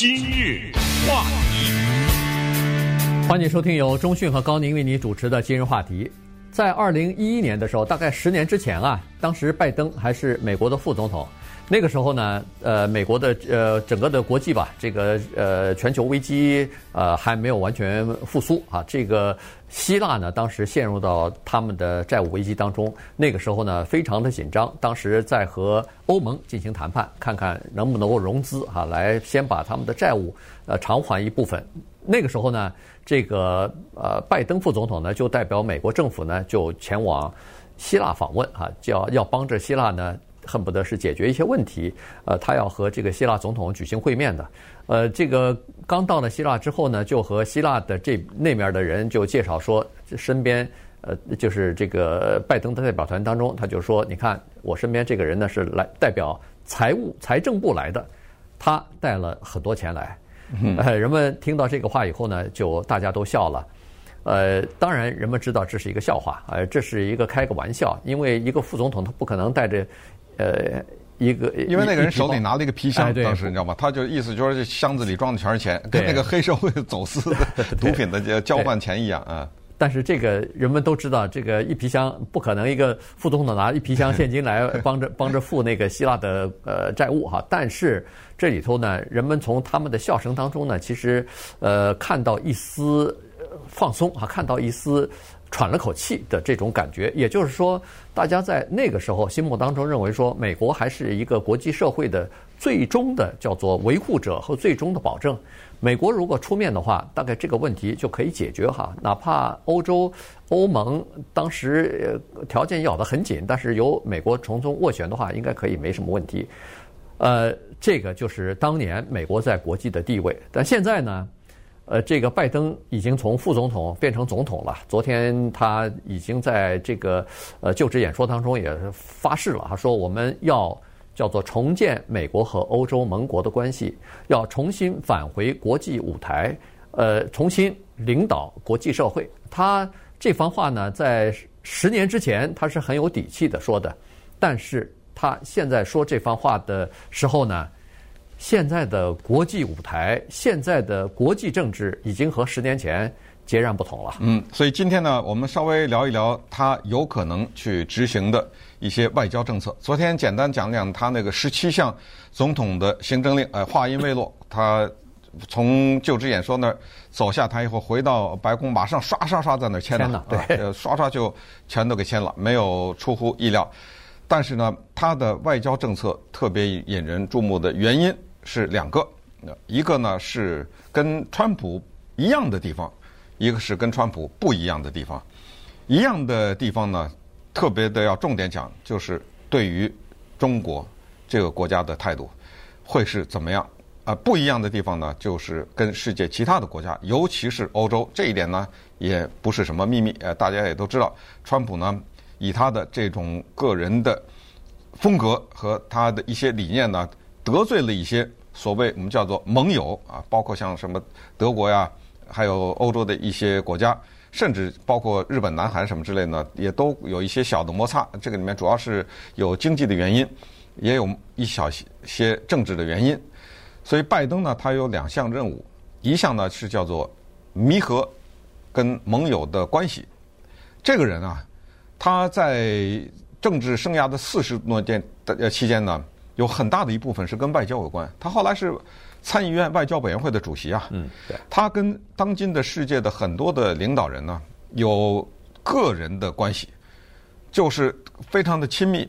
今日话题，欢迎收听由中讯和高宁为你主持的今日话题。在二零一一年的时候，大概十年之前啊，当时拜登还是美国的副总统。那个时候呢，呃，美国的呃整个的国际吧，这个呃全球危机呃还没有完全复苏啊。这个希腊呢，当时陷入到他们的债务危机当中。那个时候呢，非常的紧张，当时在和欧盟进行谈判，看看能不能够融资啊，来先把他们的债务呃偿还一部分。那个时候呢，这个呃拜登副总统呢，就代表美国政府呢，就前往希腊访问啊，叫要帮着希腊呢。恨不得是解决一些问题，呃，他要和这个希腊总统举行会面的，呃，这个刚到了希腊之后呢，就和希腊的这那面的人就介绍说，身边呃就是这个拜登的代表团当中，他就说，你看我身边这个人呢是来代表财务财政部来的，他带了很多钱来，呃，人们听到这个话以后呢，就大家都笑了，呃，当然人们知道这是一个笑话，呃，这是一个开个玩笑，因为一个副总统他不可能带着。呃，一个因为那个人手里拿了一个皮箱，当时你知道吗？他就意思就是这箱子里装的全是钱，跟那个黑社会走私的 毒品的交换钱一样啊。但是这个人们都知道，这个一皮箱不可能一个副总统拿一皮箱现金来帮着帮着付那个希腊的呃债务哈。但是这里头呢，人们从他们的笑声当中呢，其实呃看到一丝放松啊，看到一丝。喘了口气的这种感觉，也就是说，大家在那个时候心目当中认为说，美国还是一个国际社会的最终的叫做维护者和最终的保证。美国如果出面的话，大概这个问题就可以解决哈。哪怕欧洲欧盟当时条件咬得很紧，但是由美国从中斡旋的话，应该可以没什么问题。呃，这个就是当年美国在国际的地位。但现在呢？呃，这个拜登已经从副总统变成总统了。昨天他已经在这个呃就职演说当中也发誓了，他说我们要叫做重建美国和欧洲盟国的关系，要重新返回国际舞台，呃，重新领导国际社会。他这番话呢，在十年之前他是很有底气的说的，但是他现在说这番话的时候呢，现在的国际舞台，现在的国际政治已经和十年前截然不同了。嗯，所以今天呢，我们稍微聊一聊他有可能去执行的一些外交政策。昨天简单讲讲他那个十七项总统的行政令，呃，话音未落，他从就职演说那儿走下台以后，回到白宫，马上刷刷刷在那儿签了，了对，呃，刷刷就全都给签了，没有出乎意料。但是呢，他的外交政策特别引人注目的原因。是两个，一个呢是跟川普一样的地方，一个是跟川普不一样的地方。一样的地方呢，特别的要重点讲，就是对于中国这个国家的态度会是怎么样？啊，不一样的地方呢，就是跟世界其他的国家，尤其是欧洲，这一点呢也不是什么秘密，呃，大家也都知道，川普呢以他的这种个人的风格和他的一些理念呢。得罪了一些所谓我们叫做盟友啊，包括像什么德国呀，还有欧洲的一些国家，甚至包括日本、南韩什么之类的，也都有一些小的摩擦。这个里面主要是有经济的原因，也有一小些政治的原因。所以拜登呢，他有两项任务，一项呢是叫做弥合跟盟友的关系。这个人啊，他在政治生涯的四十多年的期间呢。有很大的一部分是跟外交有关。他后来是参议院外交委员会的主席啊。嗯，对。他跟当今的世界的很多的领导人呢，有个人的关系，就是非常的亲密，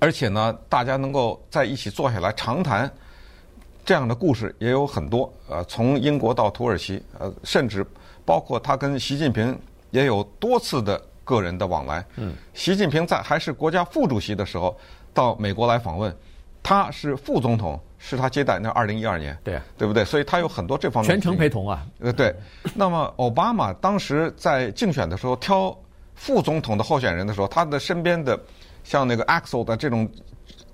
而且呢，大家能够在一起坐下来长谈，这样的故事也有很多。呃，从英国到土耳其，呃，甚至包括他跟习近平也有多次的个人的往来。嗯，习近平在还是国家副主席的时候。到美国来访问，他是副总统，是他接待。那二零一二年，对，对不对？所以他有很多这方面全程陪同啊。呃，对。那么奥巴马当时在竞选的时候挑副总统的候选人的时候，他的身边的像那个 Axel 的这种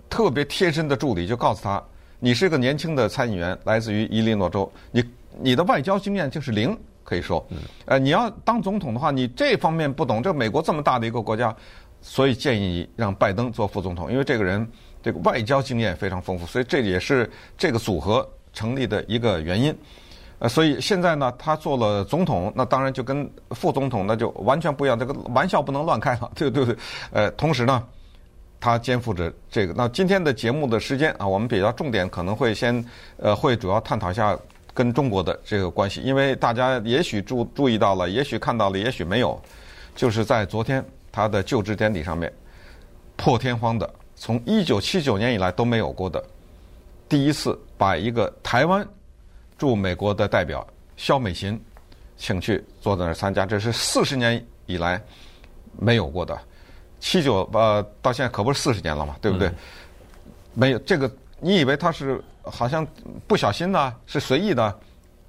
特别贴身的助理就告诉他：“你是个年轻的参议员，来自于伊利诺州，你你的外交经验就是零，可以说，呃，你要当总统的话，你这方面不懂。这美国这么大的一个国家。”所以建议让拜登做副总统，因为这个人这个外交经验非常丰富，所以这也是这个组合成立的一个原因。呃，所以现在呢，他做了总统，那当然就跟副总统那就完全不一样，这个玩笑不能乱开了，对对对。呃，同时呢，他肩负着这个。那今天的节目的时间啊，我们比较重点可能会先呃，会主要探讨一下跟中国的这个关系，因为大家也许注注意到了，也许看到了，也许没有，就是在昨天他的就职典礼上面，破天荒的，从一九七九年以来都没有过的，第一次把一个台湾。驻美国的代表肖美琴请去坐在那儿参加，这是四十年以来没有过的。七九呃，到现在可不是四十年了嘛，对不对？嗯、没有这个，你以为他是好像不小心呢，是随意的？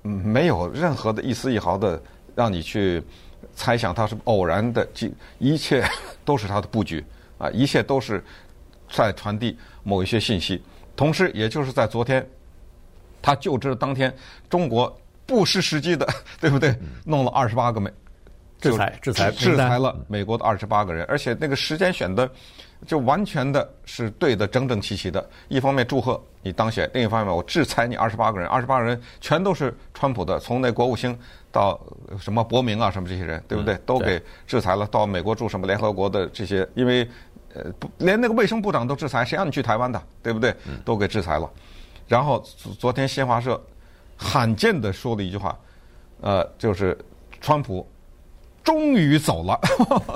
嗯，没有任何的一丝一毫的让你去猜想他是偶然的，一切 都是他的布局啊，一切都是在传递某一些信息。同时，也就是在昨天。他就职当天，中国不失时机的，对不对？弄了二十八个美制裁制裁制裁了美国的二十八个人，而且那个时间选的就完全的是对的，整整齐齐的。一方面祝贺你当选，另一方面我制裁你二十八个人，二十八个人全都是川普的，从那国务卿到什么伯明啊什么这些人，对不对？都给制裁了。到美国驻什么联合国的这些，因为呃不连那个卫生部长都制裁，谁让你去台湾的，对不对？都给制裁了。然后昨天新华社罕见的说了一句话，呃，就是川普终于走了，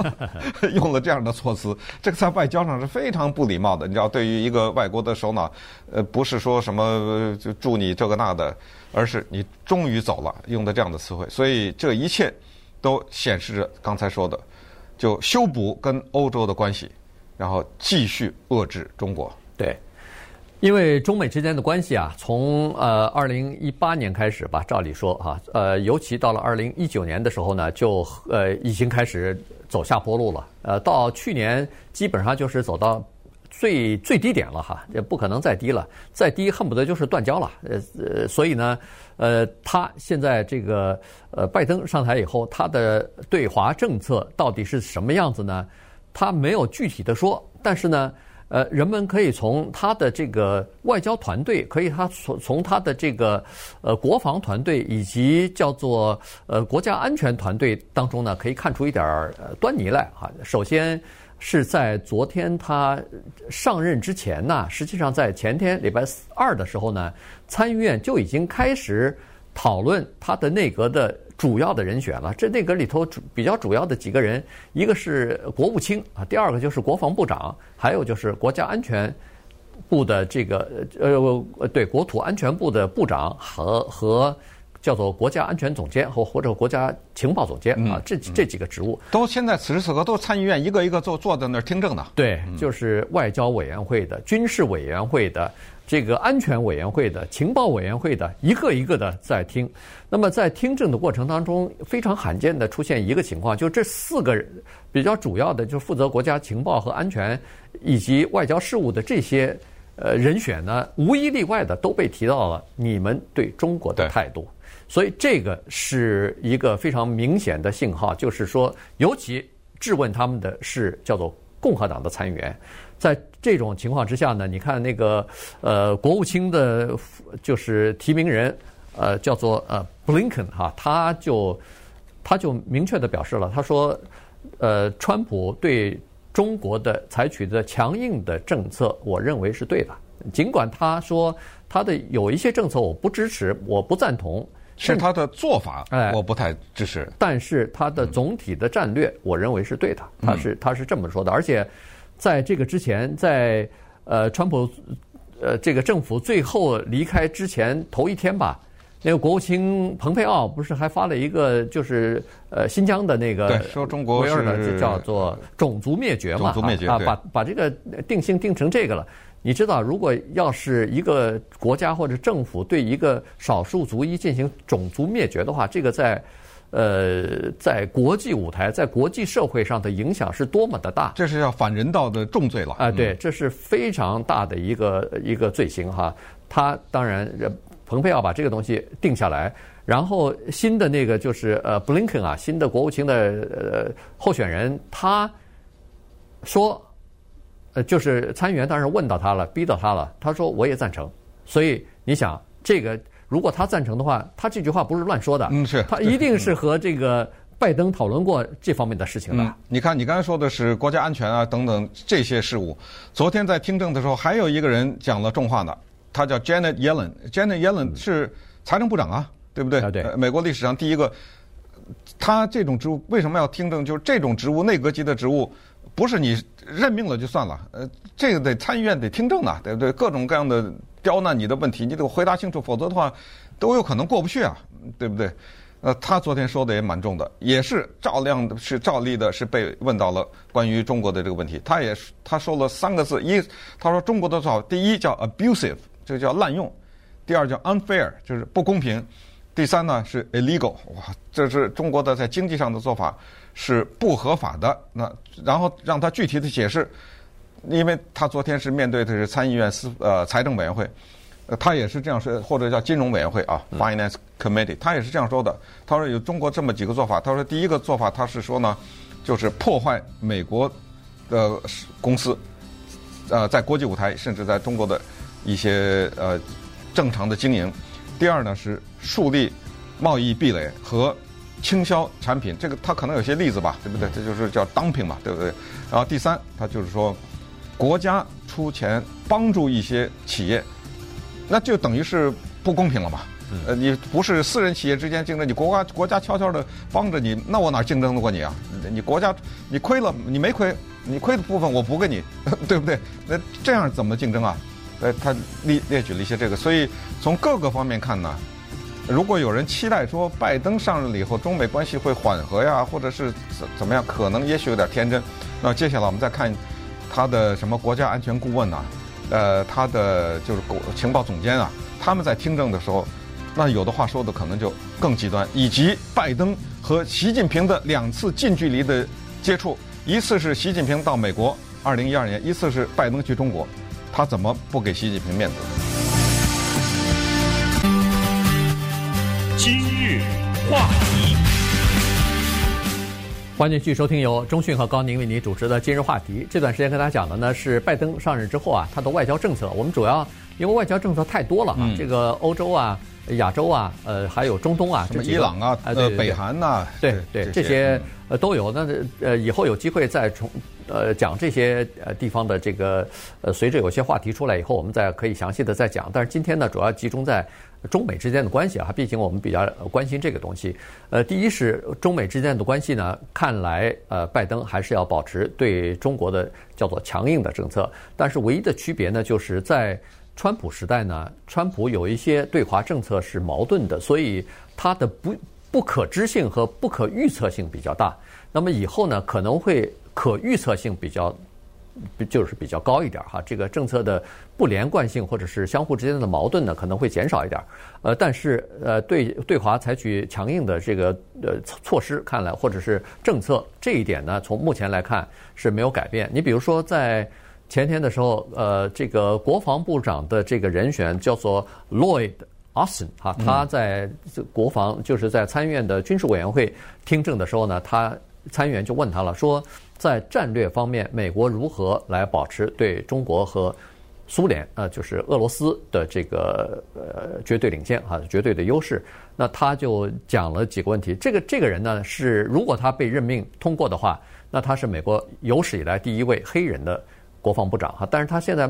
用了这样的措辞，这个在外交上是非常不礼貌的。你知道，对于一个外国的首脑，呃，不是说什么就祝你这个那的，而是你终于走了，用的这样的词汇。所以这一切都显示着刚才说的，就修补跟欧洲的关系，然后继续遏制中国。对。因为中美之间的关系啊，从呃二零一八年开始吧，照理说哈，呃，尤其到了二零一九年的时候呢，就呃已经开始走下坡路了。呃，到去年基本上就是走到最最低点了哈，也不可能再低了，再低恨不得就是断交了。呃呃，所以呢，呃，他现在这个呃拜登上台以后，他的对华政策到底是什么样子呢？他没有具体的说，但是呢。呃，人们可以从他的这个外交团队，可以他从从他的这个呃国防团队以及叫做呃国家安全团队当中呢，可以看出一点儿端倪来哈。首先是在昨天他上任之前呢，实际上在前天礼拜二的时候呢，参议院就已经开始讨论他的内阁的。主要的人选了，这内阁里头主比较主要的几个人，一个是国务卿啊，第二个就是国防部长，还有就是国家安全部的这个呃对国土安全部的部长和和叫做国家安全总监或或者国家情报总监啊，这这几个职务都现在此时此刻都参议院一个一个坐坐在那儿听证呢。对，就是外交委员会的、军事委员会的。这个安全委员会的、情报委员会的，一个一个的在听。那么在听证的过程当中，非常罕见的出现一个情况，就这四个人比较主要的，就负责国家情报和安全以及外交事务的这些呃人选呢，无一例外的都被提到了你们对中国的态度。所以这个是一个非常明显的信号，就是说，尤其质问他们的是叫做共和党的参议员。在这种情况之下呢，你看那个呃国务卿的，就是提名人，呃叫做呃布林肯哈，他就他就明确的表示了，他说，呃川普对中国的采取的强硬的政策，我认为是对的，尽管他说他的有一些政策我不支持，我不赞同，是他的做法，哎，我不太支持，但是他的总体的战略，我认为是对的，他是他是这么说的，而且。在这个之前，在呃，川普呃这个政府最后离开之前头一天吧，那个国务卿蓬佩奥不是还发了一个就是呃新疆的那个说中国是就叫做种族灭绝嘛，种族灭绝啊，把把这个定性定成这个了。你知道，如果要是一个国家或者政府对一个少数族裔进行种族灭绝的话，这个在。呃，在国际舞台，在国际社会上的影响是多么的大，这是要反人道的重罪了啊！对，这是非常大的一个一个罪行哈。他当然，蓬佩奥把这个东西定下来，然后新的那个就是呃，布林肯啊，新的国务卿的呃候选人，他说，呃，就是参议员当时问到他了，逼到他了，他说我也赞成。所以你想。这个如果他赞成的话，他这句话不是乱说的，嗯，是他一定是和这个拜登讨论过这方面的事情的。嗯，你看，你刚才说的是国家安全啊等等这些事务。昨天在听证的时候，还有一个人讲了重话呢，他叫 Janet Yellen。Janet Yellen 是财政部长啊，对不对？啊，对。美国历史上第一个，他这种职务为什么要听证？就是这种职务，内阁级的职务，不是你任命了就算了，呃，这个得参议院得听证啊，对不对？各种各样的刁难你的问题，你得回答清楚，否则的话都有可能过不去啊，对不对？呃，他昨天说的也蛮重的，也是照亮的，是照例的，是被问到了关于中国的这个问题。他也他说了三个字，一他说中国的做法，第一叫 abusive，这叫滥用；第二叫 unfair，就是不公平；第三呢是 illegal，哇，这是中国的在经济上的做法是不合法的。那然后让他具体的解释，因为他昨天是面对的是参议院司呃财政委员会。呃，他也是这样说，或者叫金融委员会啊，Finance Committee，他也是这样说的。他说有中国这么几个做法。他说第一个做法，他是说呢，就是破坏美国的公司，呃，在国际舞台甚至在中国的一些呃正常的经营。第二呢是树立贸易壁垒和倾销产品，这个它可能有些例子吧，对不对？这就是叫 dumping 嘛，对不对？然后第三，它就是说国家出钱帮助一些企业。那就等于是不公平了嘛？呃，你不是私人企业之间竞争，你国家国家悄悄的帮着你，那我哪竞争得过你啊？你国家你亏了，你没亏，你亏的部分我补给你，对不对？那这样怎么竞争啊？呃，他列列举了一些这个，所以从各个方面看呢，如果有人期待说拜登上任了以后中美关系会缓和呀，或者是怎怎么样，可能也许有点天真。那接下来我们再看他的什么国家安全顾问呐？呃，他的就是情报总监啊，他们在听证的时候，那有的话说的可能就更极端，以及拜登和习近平的两次近距离的接触，一次是习近平到美国，二零一二年，一次是拜登去中国，他怎么不给习近平面子？话题。欢迎继续收听由中讯和高宁为您主持的今日话题。这段时间跟大家讲的呢是拜登上任之后啊，他的外交政策。我们主要因为外交政策太多了啊，嗯、这个欧洲啊、亚洲啊、呃还有中东啊，什么伊朗啊、呃北韩呐，对对这些呃都有。那呃以后有机会再从呃讲这些呃地方的这个呃随着有些话题出来以后，我们再可以详细的再讲。但是今天呢，主要集中在。中美之间的关系啊，毕竟我们比较关心这个东西。呃，第一是中美之间的关系呢，看来呃，拜登还是要保持对中国的叫做强硬的政策。但是唯一的区别呢，就是在川普时代呢，川普有一些对华政策是矛盾的，所以它的不不可知性和不可预测性比较大。那么以后呢，可能会可预测性比较。就是比较高一点哈，这个政策的不连贯性或者是相互之间的矛盾呢，可能会减少一点。呃，但是呃，对对华采取强硬的这个呃措施，看来或者是政策这一点呢，从目前来看是没有改变。你比如说在前天的时候，呃，这个国防部长的这个人选叫做 Lloyd Austin 哈，他在国防就是在参议院的军事委员会听证的时候呢，他参议员就问他了，说。在战略方面，美国如何来保持对中国和苏联，呃，就是俄罗斯的这个呃绝对领先啊，绝对的优势？那他就讲了几个问题。这个这个人呢，是如果他被任命通过的话，那他是美国有史以来第一位黑人的国防部长哈。但是他现在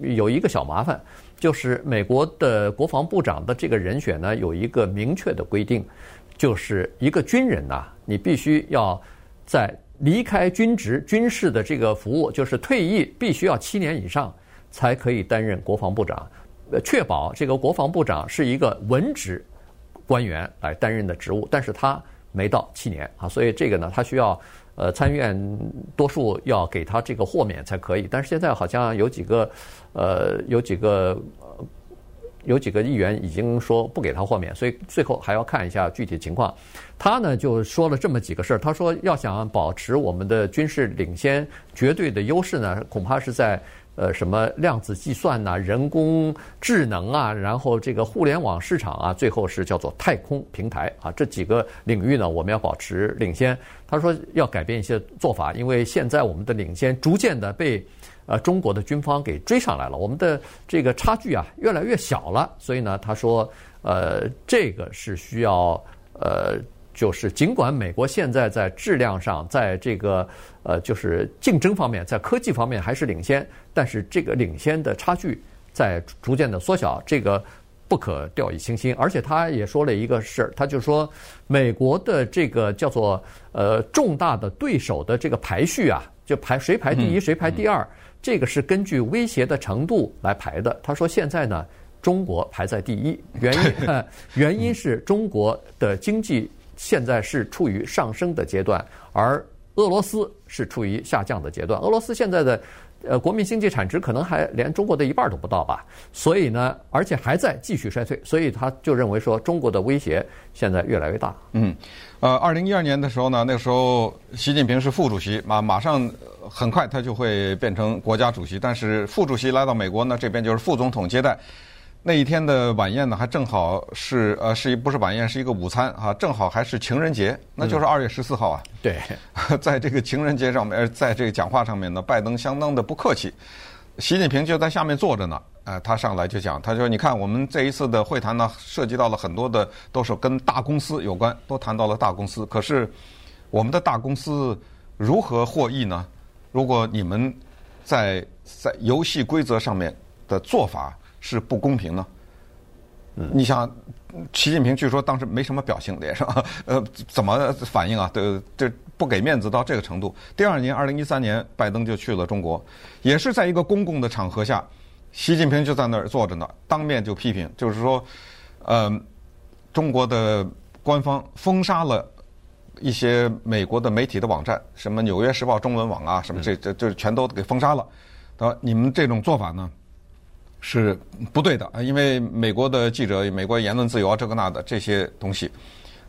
有一个小麻烦，就是美国的国防部长的这个人选呢，有一个明确的规定，就是一个军人呐，你必须要在。离开军职、军事的这个服务，就是退役必须要七年以上才可以担任国防部长，呃，确保这个国防部长是一个文职官员来担任的职务，但是他没到七年啊，所以这个呢，他需要呃参议院多数要给他这个豁免才可以，但是现在好像有几个呃有几个。有几个议员已经说不给他豁免，所以最后还要看一下具体情况。他呢就说了这么几个事儿，他说要想保持我们的军事领先绝对的优势呢，恐怕是在呃什么量子计算呐、人工智能啊，然后这个互联网市场啊，最后是叫做太空平台啊，这几个领域呢，我们要保持领先。他说要改变一些做法，因为现在我们的领先逐渐的被。呃中国的军方给追上来了，我们的这个差距啊越来越小了。所以呢，他说，呃，这个是需要呃，就是尽管美国现在在质量上，在这个呃就是竞争方面，在科技方面还是领先，但是这个领先的差距在逐渐的缩小，这个。不可掉以轻心，而且他也说了一个事儿，他就说美国的这个叫做呃重大的对手的这个排序啊，就排谁排第一谁排第二，这个是根据威胁的程度来排的。他说现在呢，中国排在第一，原因原因是中国的经济现在是处于上升的阶段，而俄罗斯是处于下降的阶段。俄罗斯现在的。呃，国民经济产值可能还连中国的一半都不到吧，所以呢，而且还在继续衰退，所以他就认为说中国的威胁现在越来越大。嗯，呃，二零一二年的时候呢，那个时候习近平是副主席，马马上很快他就会变成国家主席，但是副主席来到美国呢，这边就是副总统接待。那一天的晚宴呢，还正好是呃，是一不是晚宴，是一个午餐啊，正好还是情人节，那就是二月十四号啊。嗯、对，在这个情人节上面，在这个讲话上面呢，拜登相当的不客气。习近平就在下面坐着呢，呃，他上来就讲，他说：“你看，我们这一次的会谈呢，涉及到了很多的，都是跟大公司有关，都谈到了大公司。可是我们的大公司如何获益呢？如果你们在在游戏规则上面的做法。”是不公平呢？嗯，你想，习近平据说当时没什么表情，脸上 呃怎么反应啊？对，这不给面子到这个程度。第二年，二零一三年，拜登就去了中国，也是在一个公共的场合下，习近平就在那儿坐着呢，当面就批评，就是说，呃，中国的官方封杀了一些美国的媒体的网站，什么《纽约时报》中文网啊，什么这这这全都给封杀了。啊，你们这种做法呢？是不对的啊，因为美国的记者、美国言论自由啊，这个那的这些东西，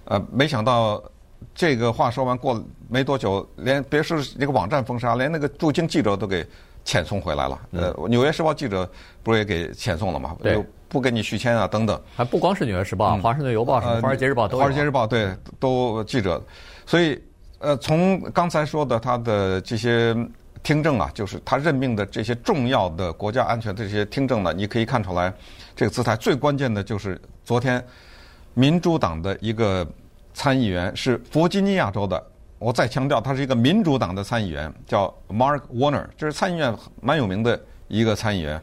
呃，没想到这个话说完过没多久，连别说那个网站封杀，连那个驻京记者都给遣送回来了。呃，《纽约时报》记者不是也给遣送了吗？对，不给你续签啊，等等。还不光是《纽约时报》，《华盛顿邮报》什么《华尔街日报》都。《华尔街日报》对，都记者。所以，呃，从刚才说的他的这些。听证啊，就是他任命的这些重要的国家安全的这些听证呢，你可以看出来，这个姿态最关键的就是昨天民主党的一个参议员是弗吉尼亚州的，我再强调，他是一个民主党的参议员，叫 Mark Warner，这是参议院蛮有名的一个参议员，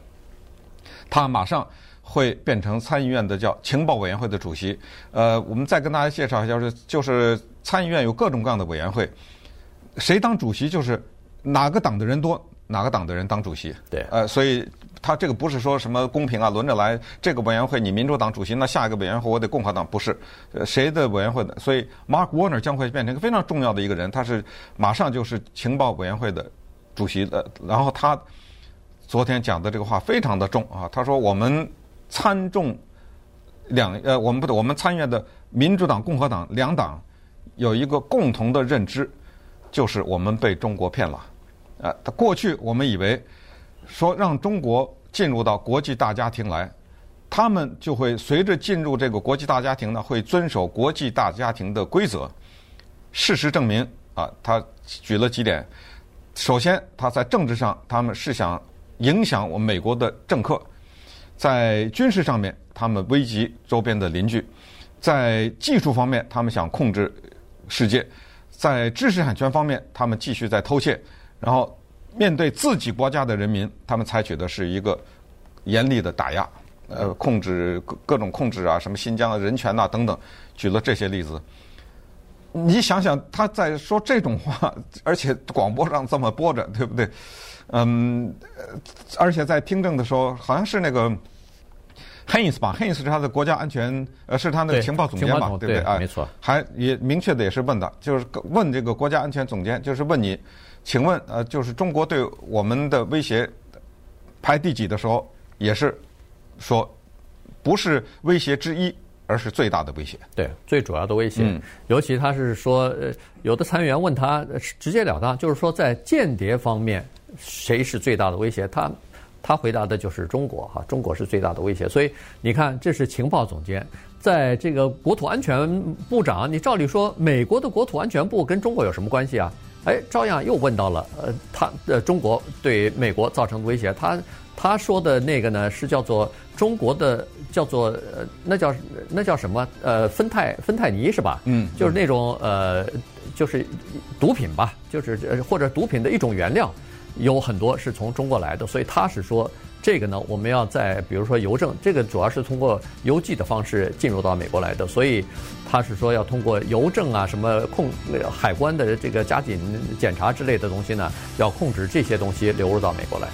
他马上会变成参议院的叫情报委员会的主席。呃，我们再跟大家介绍一下，就是就是参议院有各种各样的委员会，谁当主席就是。哪个党的人多，哪个党的人当主席。对，呃，所以他这个不是说什么公平啊，轮着来。这个委员会你民主党主席，那下一个委员会我得共和党，不是，呃，谁的委员会的？所以 Mark Warner 将会变成一个非常重要的一个人，他是马上就是情报委员会的主席的。然后他昨天讲的这个话非常的重啊，他说我们参众两呃，我们不对，我们参院的民主党、共和党两党有一个共同的认知，就是我们被中国骗了。啊，他过去我们以为说让中国进入到国际大家庭来，他们就会随着进入这个国际大家庭呢，会遵守国际大家庭的规则。事实证明，啊，他举了几点。首先，他在政治上，他们是想影响我们美国的政客；在军事上面，他们危及周边的邻居；在技术方面，他们想控制世界；在知识产权方面，他们继续在偷窃。然后面对自己国家的人民，他们采取的是一个严厉的打压，呃，控制各各种控制啊，什么新疆的人权呐、啊、等等，举了这些例子。你想想他在说这种话，而且广播上这么播着，对不对？嗯，而且在听证的时候，好像是那个 Haines 吧，Haines 是他的国家安全，呃，是他那个情报总监吧，对，对不对？啊，没错。还也明确的也是问的，就是问这个国家安全总监，就是问你。请问，呃，就是中国对我们的威胁排第几的时候，也是说不是威胁之一，而是最大的威胁。对，最主要的威胁。嗯，尤其他是说，呃，有的参议员问他直截了当，就是说在间谍方面谁是最大的威胁？他他回答的就是中国哈，中国是最大的威胁。所以你看，这是情报总监，在这个国土安全部长，你照理说，美国的国土安全部跟中国有什么关系啊？哎，照样又问到了，呃，他呃中国对美国造成的威胁，他他说的那个呢是叫做中国的叫做呃那叫那叫什么呃芬太芬太尼是吧？嗯，就是那种呃就是毒品吧，就是或者毒品的一种原料，有很多是从中国来的，所以他是说。这个呢，我们要在比如说邮政，这个主要是通过邮寄的方式进入到美国来的，所以他是说要通过邮政啊，什么控海关的这个加紧检查之类的东西呢，要控制这些东西流入到美国来。